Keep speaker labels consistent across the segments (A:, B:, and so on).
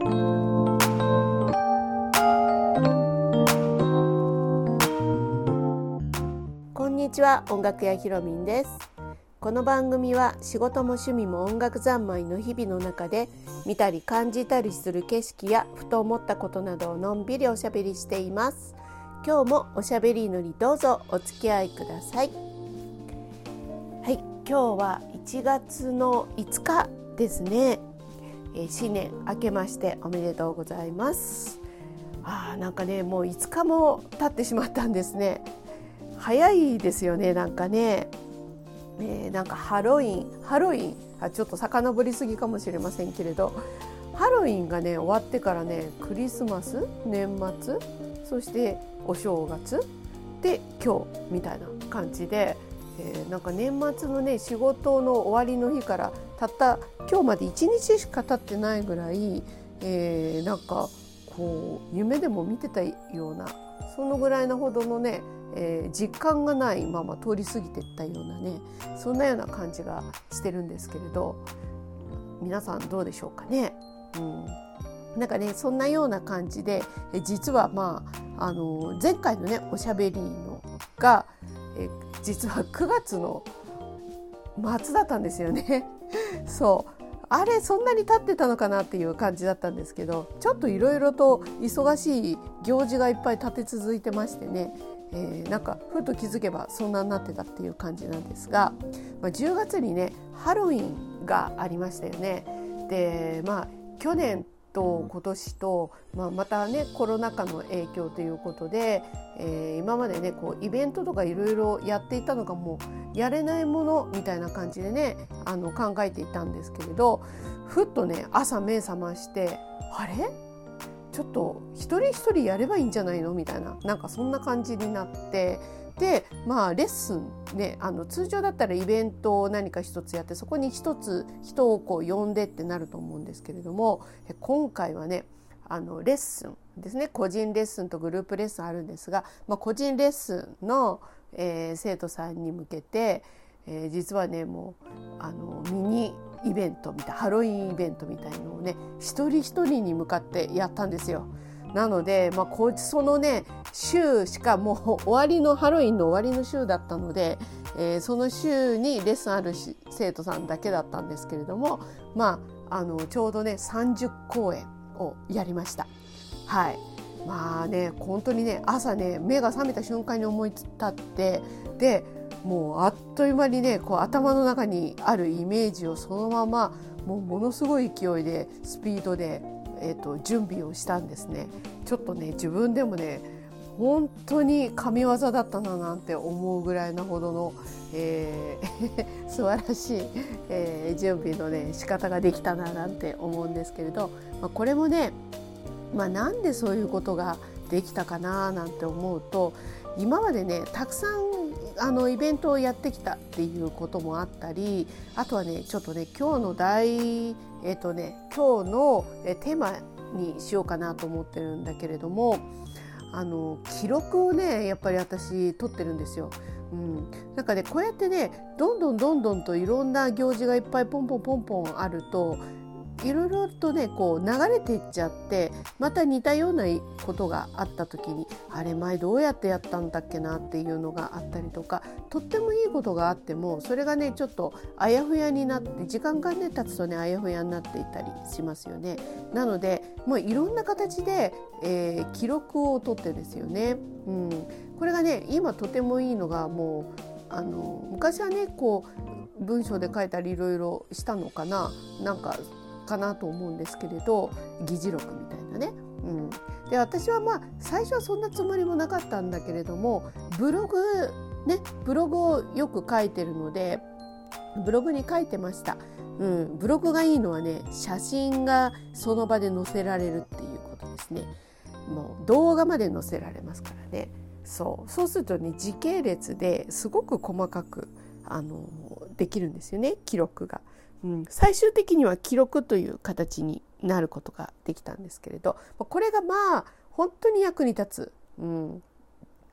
A: こんにちは音楽屋ひろみんです。この番組は仕事も趣味も音楽三昧の日々の中で見たり感じたりする景色やふと思ったことなどをのんびりおしゃべりしています。今日もおしゃべりのにどうぞお付き合いください。はい今日は1月の5日ですね、えー、新年明けましておめでとうございます。あなんかねもう5日も経ってしまったんですね。早いですよねなんかね、えー、なんかハロウィンハロウィンあちょっと遡りすぎかもしれませんけれど。ハロウィンがね終わってからねクリスマス年末そしてお正月で今日みたいな感じで、えー、なんか年末のね仕事の終わりの日からたった今日まで1日しか経ってないぐらい、えー、なんかこう夢でも見てたようなそのぐらいなほどのね、えー、実感がないまま通り過ぎていったようなねそんなような感じがしてるんですけれど皆さんどうでしょうかね？うんなんかねそんなような感じで実はまああの前回のねおしゃべりのがえ実は9月の末だったんですよね。そうあれそんなに経ってたのかなっていう感じだったんですけどちょっといろいろと忙しい行事がいっぱい立て続いてましてね、えー、なんかふと気づけばそんなになってたっていう感じなんですが、まあ、10月にねハロウィンがありましたよね。でまあ去年と今年と、まあ、またねコロナ禍の影響ということで、えー、今までねこうイベントとかいろいろやっていたのがもうやれないものみたいな感じでねあの考えていたんですけれどふっとね朝目覚ましてあれ？ちょっと一人一人やればいいんじゃないの？みたいななんかそんな感じになってでまあレッスンねあの通常だったらイベントを何か一つやってそこに一つ人をこう呼んでってなると思うんですけれども今回はねあのレッスンですね個人レッスンとグループレッスンあるんですが、まあ、個人レッスンの、えー、生徒さんに向けて、えー、実はねもうあのミニイベントみたいハロウィンイベントみたいのをね一人一人に向かってやったんですよ。なので、まあ、こそのね週しかもう終わりのハロウィンの終わりの週だったので、えー、その週にレッスンある生徒さんだけだったんですけれども、まあ、あのちょうどね30公演をやりました。はいまあね本当にね朝ね目が覚めた瞬間に思い立ってでもうあっという間にねこう頭の中にあるイメージをそのままもうものすごい勢いでスピードでえーと、準備をしたんですね。ちょっとね自分でもね本当に神業だったななんて思うぐらいなほどの、えー、素晴らしい、えー、準備のね仕方ができたななんて思うんですけれど、まあ、これもね、まあ、なんでそういうことができたかななんて思うと今までねたくさんあのイベントをやってきたっていうこともあったりあとはねちょっとね今日の大えっ、とね今日のテーマにしようかなと思ってるんだけれどもあの記録をねやっぱり私取ってるんですよ。うん、なんかねこうやってねどんどんどんどんといろんな行事がいっぱいポンポンポンポンあるといろいろとねこう流れていっちゃってまた似たようなことがあった時にあれ前どうやってやったんだっけなっていうのがあったりとかとってもいいことがあってもそれがねちょっとあやふやになって時間がね経つとねあやふやになっていたりしますよね。なのでもういろんな形で、えー、記録を取ってですよね。うん、これがね今とてもいいのがもうあの昔はねこう文章で書いたりいろいろしたのかななんかかなと思うんですけれど議事録みたいなね。うん、で私はまあ最初はそんなつもりもなかったんだけれどもブログねブログをよく書いてるのでブログに書いてました。うん、ブログがいいのはね写真がその場で載せられるっていうことですね。もう動画まで載せられますからね。そうそうするとね時系列ですごく細かくあのできるんですよね記録が。うん、最終的には記録という形になることができたんですけれど。これがまあ本当に役に立つ。うん。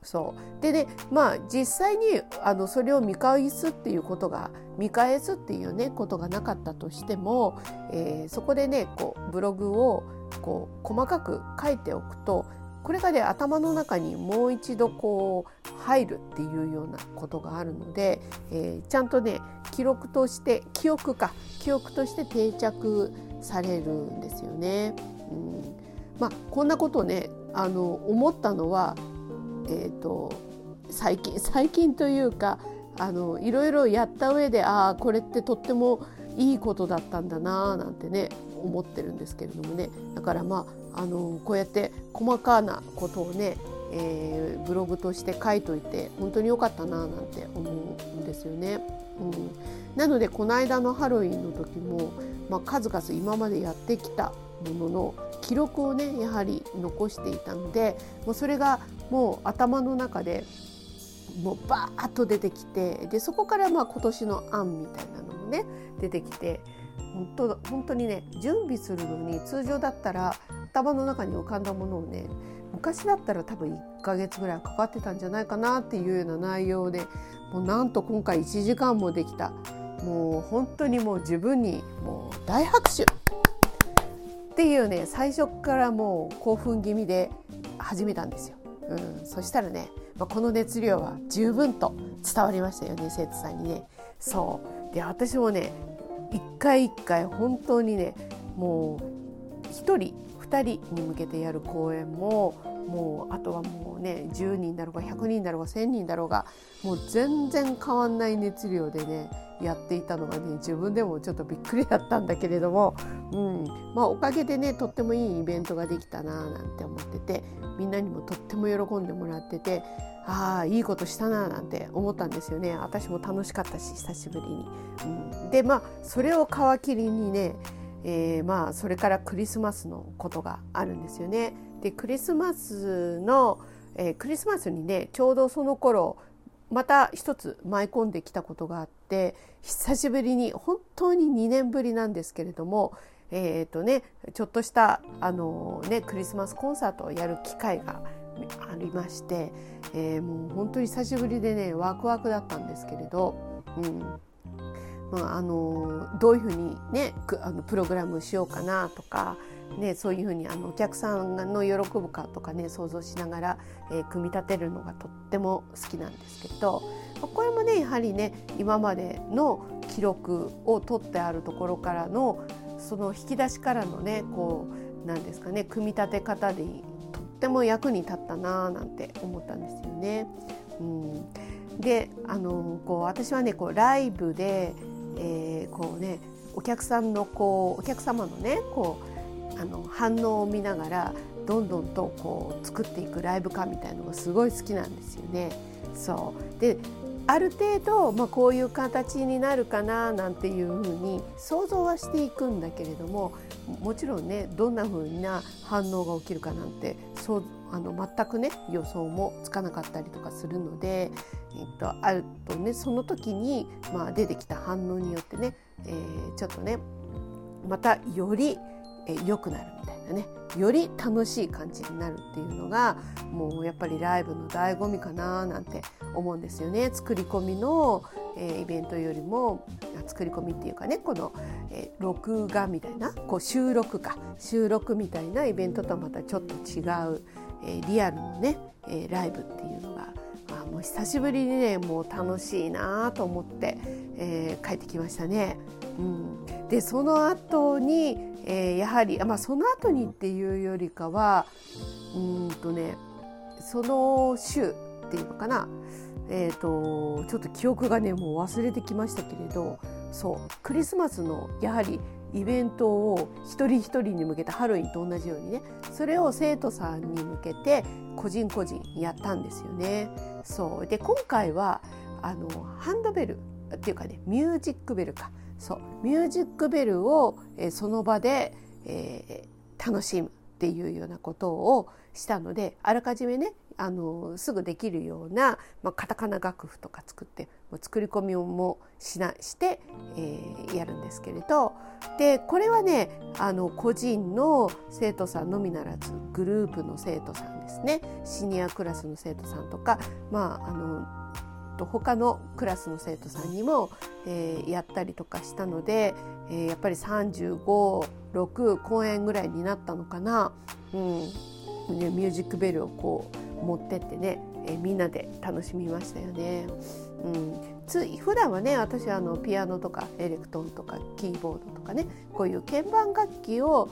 A: そう。でねまあ実際にあのそれを見返すっていうことが見返すっていうねことがなかったとしても、えー、そこでねこうブログをこう細かく書いておくとこれがね頭の中にもう一度こう入るっていうようなことがあるので、えー、ちゃんとね記録として記憶か記憶として定着されるんですよね。うんまあ、こんなことねあの思ったのは、えーと、最近 最近というかあのいろいろやった上でああこれってとってもいいことだったんだななんてね思ってるんですけれどもねだからまああのこうやって細かなことをね、えー、ブログとして書いといて本当に良かったななんて思うんですよね。うん、なのでこの間のハロウィンの時も、まあ、数々今までやってきたものの記録をねやはり残していたのでもうそれがもう頭の中でもうバーッと出てきてでそこからまあ今年の案みたいなのもね出てきて本当本当にね準備するのに通常だったら頭の中に浮かんだものをね昔だったら多分1ヶ月ぐらいかかってたんじゃないかなっていうような内容でもうなんと今回1時間もできたもう本当にもう自分にもう大拍手っていうね最初からもう興奮気味で始めたんですよ。うん、そしたらね、ま、この熱量は十分と伝わりましたよね生徒さんにね。そうで私もね一回一回本当にねもう1人2人に向けてやる公演ももうあとはもうね10人だろうが100人だろうが1,000人だろうがもう全然変わんない熱量でねやっていたのがね自分でもちょっとびっくりだったんだけれども、うんまあ、おかげでねとってもいいイベントができたななんて思っててみんなにもとっても喜んでもらっててああいいことしたななんて思ったんですよね私も楽しかったし久しぶりに。うん、でまあそれを皮切りにねえー、まあそれからクリスマスのことがあるんですよね。でクリスマスの、えー、クリスマスにねちょうどその頃また一つ舞い込んできたことがあって久しぶりに本当に2年ぶりなんですけれどもえーとね、ちょっとしたあの、ね、クリスマスコンサートをやる機会がありまして、えー、もう本当に久しぶりでねワクワクだったんですけれど、うん。まあ、あのどういうふうに、ね、あのプログラムしようかなとか、ね、そういうふうにあのお客さんの喜ぶかとかね想像しながら、えー、組み立てるのがとっても好きなんですけどこれもねやはりね今までの記録を取ってあるところからのその引き出しからのねこうなんですかね組み立て方でとっても役に立ったななんて思ったんですよね。うん、であのこう私はねこうライブで、えー、こうねお客さんのこうお客様のねこうあの反応を見ながらどんどんとこう作っていくライブ感みたいのがすごい好きなんですよね。そうである程度、まあ、こういう形になるかななんていうふうに想像はしていくんだけれどももちろんねどんなふうな反応が起きるかなんてそうあの全くね予想もつかなかったりとかするので、えっと、あるとねその時に、まあ、出てきた反応によってね、えー、ちょっとねまたより良くなるみたいなね。より楽しい感じになるっていうのがもうやっぱりライブの醍醐味かななんて思うんですよね。作り込みの、えー、イベントよりも作り込みっていうかねこの、えー、録画みたいなこう収録か。収録みたいなイベントとはまたちょっと違う、えー、リアルのね、え、ライブっていうのが、まあ、もう久しぶりにねもう楽しいなと思って、え、帰ってきましたね。うん、でその後に、えー、やはり、まあ、その後にっていうよりかはうんとねその週っていうのかなえーと、ちょっと記憶がねもう忘れてきましたけれどそうクリスマスのやはりイベントを一人一人に向けてハロウィンと同じようにねそれを生徒さんに向けて個人個人やったんですよね。そうで今回はあのハンドベルっていうかねミュージックベルか。そうミュージックベルを、え、その場で、えー、楽しむっていうようなことをしたのであらかじめねあのすぐできるような、まあ、カタカナ楽譜とか作って作り込みもしなして、えー、やるんですけれど。でこれはねあの個人の生徒さんのみならずグループの生徒さんですね。シニアクラスの生徒さんとかまああのと他のクラスの生徒さんにも、えー、やったりとかしたので、えー、やっぱり356公演ぐらいになったのかな、うん。ね、ミュージックベルをこう持ってってね、えー、みんなで楽しみましたよね。うん、つ普段はね私はあのピアノとかエレクトーンとかキーボードとかねこういう鍵盤楽器を、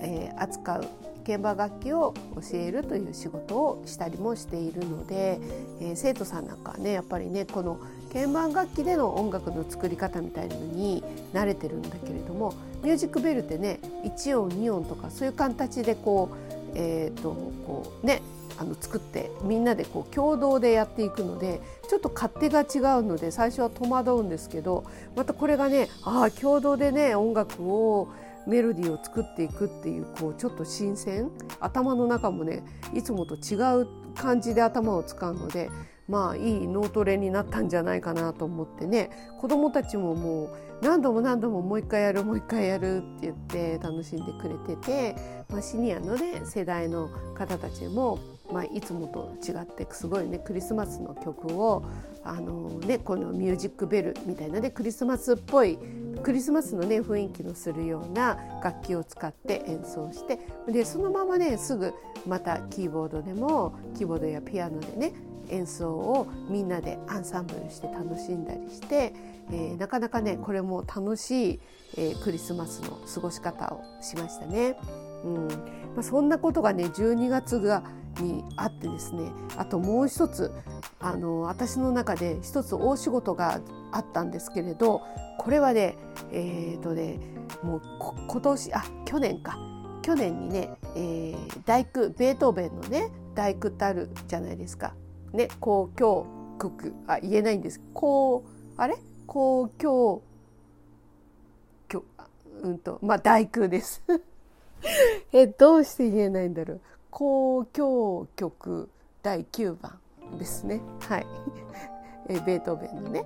A: えー、扱う鍵盤楽器を教えるという仕事をしたりもしているので、えー、生徒さんなんかはねやっぱりねこの鍵盤楽器での音楽の作り方みたいなのに慣れてるんだけれどもミュージックベルってね1音2音とかそういう形でこうえーと、こうねあの作ってみんなでこう共同でやっていくのでちょっと勝手が違うので最初は戸惑うんですけどまたこれがねああ共同でね音楽をメロディーを作っていくっていうこうちょっと新鮮。頭の中もねいつもと違う感じで頭を使うのでまあいい脳トレになったんじゃないかなと思ってね。子どもたちももう何度も何度ももう一回やるもう一回やるって言って楽しんでくれてて、まあ、シニアのね世代の方たちも、まあ、いつもと違ってすごいねクリスマスの曲をあのねこのミュージックベルみたいなねクリスマスっぽいクリスマスのね雰囲気のするような楽器を使って演奏してでそのままねすぐまたキーボードでもキーボードやピアノでね演奏をみんなでアンサンブルして楽しんだりして、えー、なかなかねこれも楽しい、えー、クリスマスの過ごし方をしましたね。うん。まあ、そんなことがね12月がにあってですねあともう一つあの私の中で一つ大仕事があったんですけれどこれはねえっ、ー、とねもう今年あ去年か。去年にね、えー、大工ベートーベンのね大工ってあるじゃないですか。ね交響曲あ言えないんです。こうあれ？交響曲うんとまあ大工です。えどうして言えないんだろう。交響曲第9番ですね。はい。えベートーベンのね。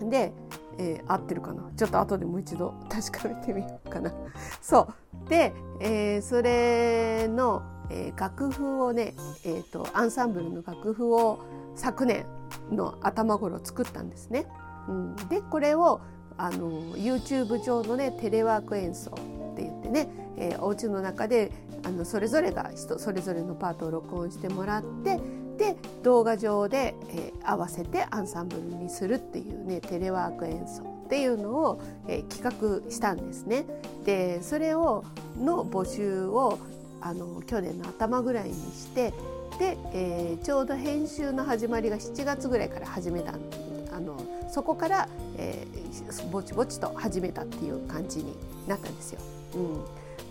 A: うん。で、えー、合ってるかな。ちょっと後でもう一度確かめてみようかな。そう。で、えー、それのえー、楽譜をね、えーと、アンサンブルの楽譜を昨年の頭頃作ったんですね。うん、でこれをあの YouTube 上のねテレワーク演奏ってね、えー、お家の中であのそれぞれが人それぞれのパートを録音してもらってで動画上で、えー、合わせてアンサンブルにするっていうねテレワーク演奏っていうのを、えー、企画したんですね。でそれをの募集をあの去年の頭ぐらいにしてで、えー、ちょうど編集の始まりが7月ぐらいから始めたあのそこから、えー、ぼちぼちと始めたっていう感じになったんですよ。うん、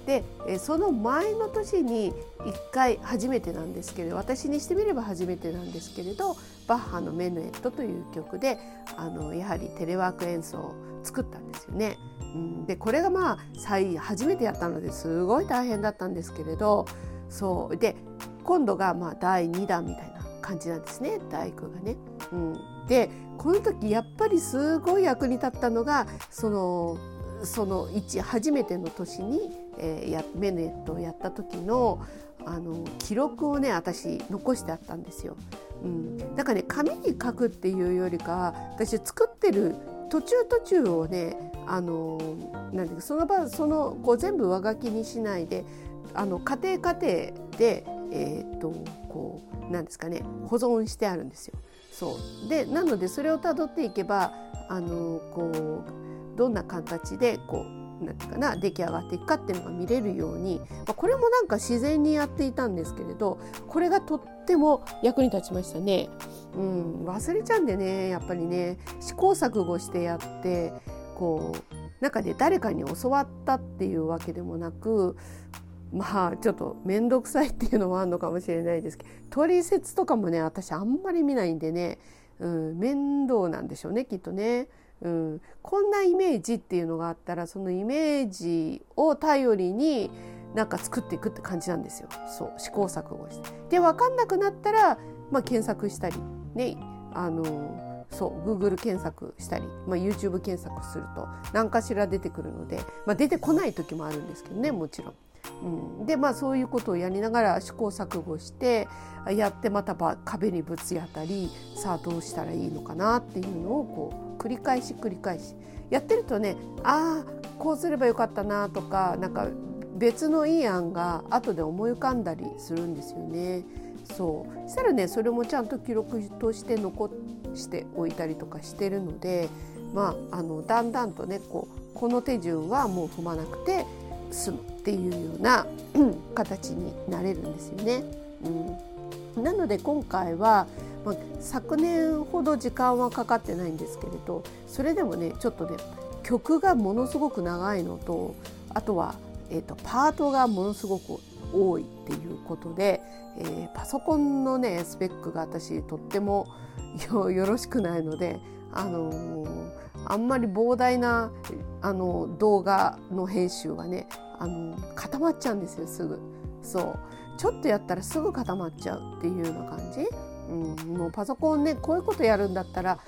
A: でその前の年に1回初めてなんですけれど私にしてみれば初めてなんですけれどバッハの「メヌエット」という曲であのやはりテレワーク演奏を作ったんですよね。うん、でこれがまあ初めてやったのですごい大変だったんですけれどそう。で今度がまあ第2弾みたいな感じなんですね。大工がね。うん、でこの時やっぱりすごい役に立ったのがそのその1初めての年に、えー、やメネットをやった時のあの記録をね私残してあったんですよ。うん、だからね紙に書くっていうよりか私作ってる途中途中をねあのなんていうかその場そのこう全部上書きにしないであの家庭家庭でえー、っとこうなんですかね保存してあるんですよ。そうでなのでそれをたどっていけばあのこうどんな形でこうなんていうかな出来上がっていくかっていうのが見れるように、まあ、これもなんか自然にやっていたんですけれどこれがとっても役に立ちましたね。うん、忘れちゃうんでねやっぱりね試行錯誤してやってこう中で誰かに教わったっていうわけでもなくまあちょっと面倒くさいっていうのもあるのかもしれないですけど取説とかもね私あんまり見ないんでね、うん、面倒なんでしょうねきっとね。うん、こんなイメージっていうのがあったらそのイメージを頼りになんか作っていくって感じなんですよそう試行錯誤して。で分かんなくなったら、まあ、検索したりねあのそう Google 検索したり、まあ、YouTube 検索すると何かしら出てくるので、まあ、出てこない時もあるんですけどねもちろん。うん、でまあそういうことをやりながら試行錯誤してやってまた壁にぶつ当たりさあどうしたらいいのかなっていうのをこう繰り返し繰り返し。やってるとねああこうすればよかったなとかなんか別のいい案が後で思い浮かんだりするんですよね。そう。したらねそれもちゃんと記録として残しておいたりとかしてるので、まあ、あのだんだんとねこうこの手順はもう踏まなくて済むっていうような 形になれるんですよね。うん、なので今回は、まあ、昨年ほど時間はかかってないんですけれどそれでもねちょっとね曲がものすごく長いのとあとは、えーと、パートがものすごく多いっていうことで、えー、パソコンのねスペックが私とってもよろしくないので、あのー、あんまり膨大なあの動画の編集はね、あの固まっちゃうんですよすぐ。そうちょっとやったらすぐ固まっちゃうっていうような感じ？うん、もうパソコンねこういうことやるんだったら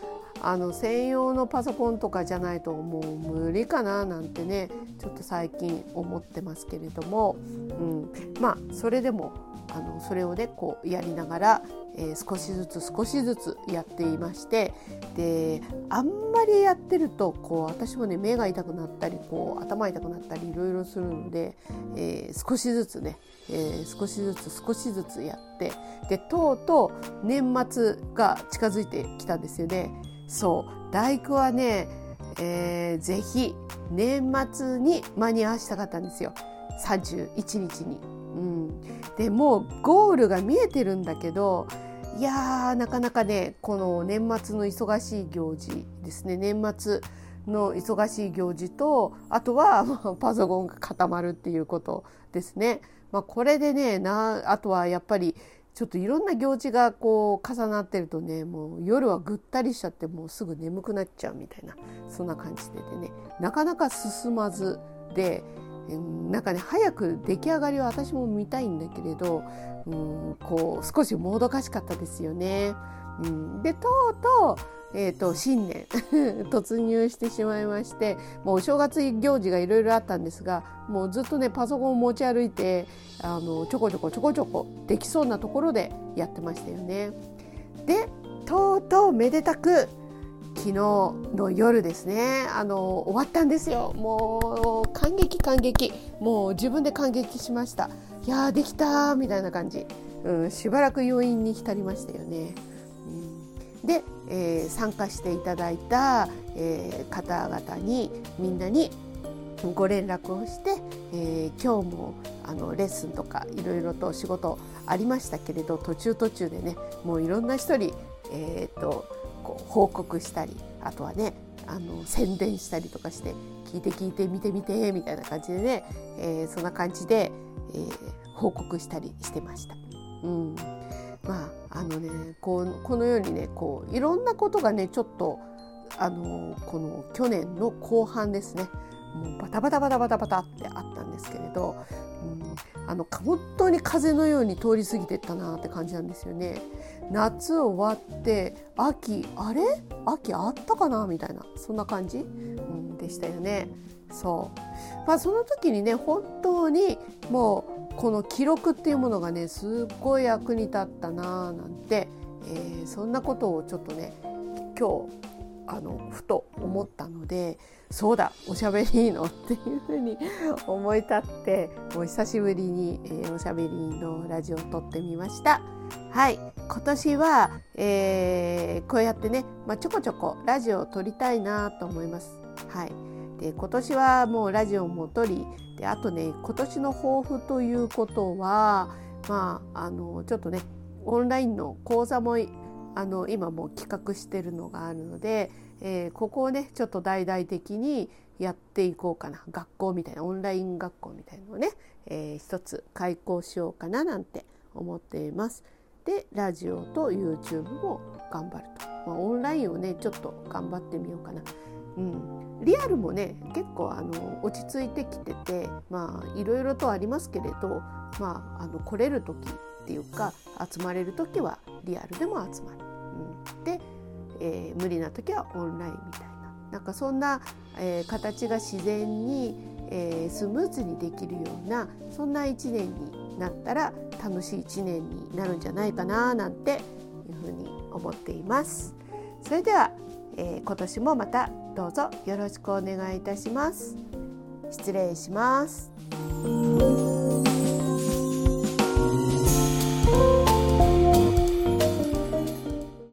A: あの専用のパソコンとかじゃないともう無理かななんてねちょっと最近思ってますけれども、うん、まあそれでもあのそれをねこうやりながら、えー、少しずつ少しずつやっていまして。であんまりやってるとこう私もね目が痛くなったりこう頭痛くなったりいろいろするので、えー、少しずつね、えー、少しずつ少しずつやって。でとうとう年末が近づいてきたんですよね。そう大工はね、えー、ぜひ年末に間に合わせたかったんですよ31日に。うん、でもうゴールが見えてるんだけどいやーなかなかねこの年末の忙しい行事ですね年末の忙しい行事とあとは パソコンが固まるっていうことですね。まあ、これでねなあとはやっぱりちょっといろんな行事がこう重なってるとねもう夜はぐったりしちゃってもうすぐ眠くなっちゃうみたいなそんな感じでねなかなか進まずでなんかね早く出来上がりは私も見たいんだけれどうんこう少しもどかしかったですよね。うん、でとうとうえーと、新年 突入してしまいましてもうお正月行事がいろいろあったんですがもうずっとねパソコンを持ち歩いてあのちょこちょこちょこちょこできそうなところでやってましたよね。でとうとうめでたく昨日の夜ですねあの終わったんですよ。もう感激感激。もう自分で感激しました。いやできたみたいな感じ、うん、しばらく余韻に浸りましたよね。うん、でえー、参加していただいた、えー、方々にみんなにご連絡をして、えー、今日もあのレッスンとかいろいろと仕事ありましたけれど途中途中でねもういろんな人に、えーと、こう報告したりあとはねあの宣伝したりとかして聞いて聞いて見てみてみたいな感じでね、えー、そんな感じで、えー、報告したりしてました。うんあのねこうこのようにねこういろんなことがねちょっとあのこの去年の後半ですねもうバタバタバタバタバタってあったんですけれど、うん、あの本当に風のように通り過ぎてったなって感じなんですよね。夏終わって秋あれ？秋あったかな？みたいなそんな感じ、うん、でしたよね。そう。まあその時にね本当にもうこの記録っていうものがねすっごい役に立ったなーなんて、えー、そんなことをちょっとね今日あのふと思ったのでそうだおしゃべりいいのっていうふうに 思い立ってもう久しぶりに、えー、おしゃべりのラジオを撮ってみました。はい今年は、えー、こうやってね、まあ、ちょこちょこラジオを撮りたいなと思います。はい、で今年はもうラジオも撮りであとね今年の抱負ということはまああのちょっとねオンラインの講座もあの今もう企画してるのがあるので、えー、ここをねちょっと大々的にやっていこうかな学校みたいなオンライン学校みたいなのをね、えー、一つ開講しようかななんて思っています。でラジオと YouTube も頑張ると、まあ、オンラインをねちょっと頑張ってみようかな。うん、リアルもね結構あの落ち着いてきててまあいろいろとありますけれど、まあ、あの来れる時っていうか集まれる時はリアルでも集まる。うん、で、えー、無理な時はオンラインみたいななんかそんな、えー、形が自然に、えー、スムーズにできるようなそんな一年になったら楽しい一年になるんじゃないかななんていうふうに思っています。それではえ、今年もまたどうぞよろしくお願いいたします。失礼します。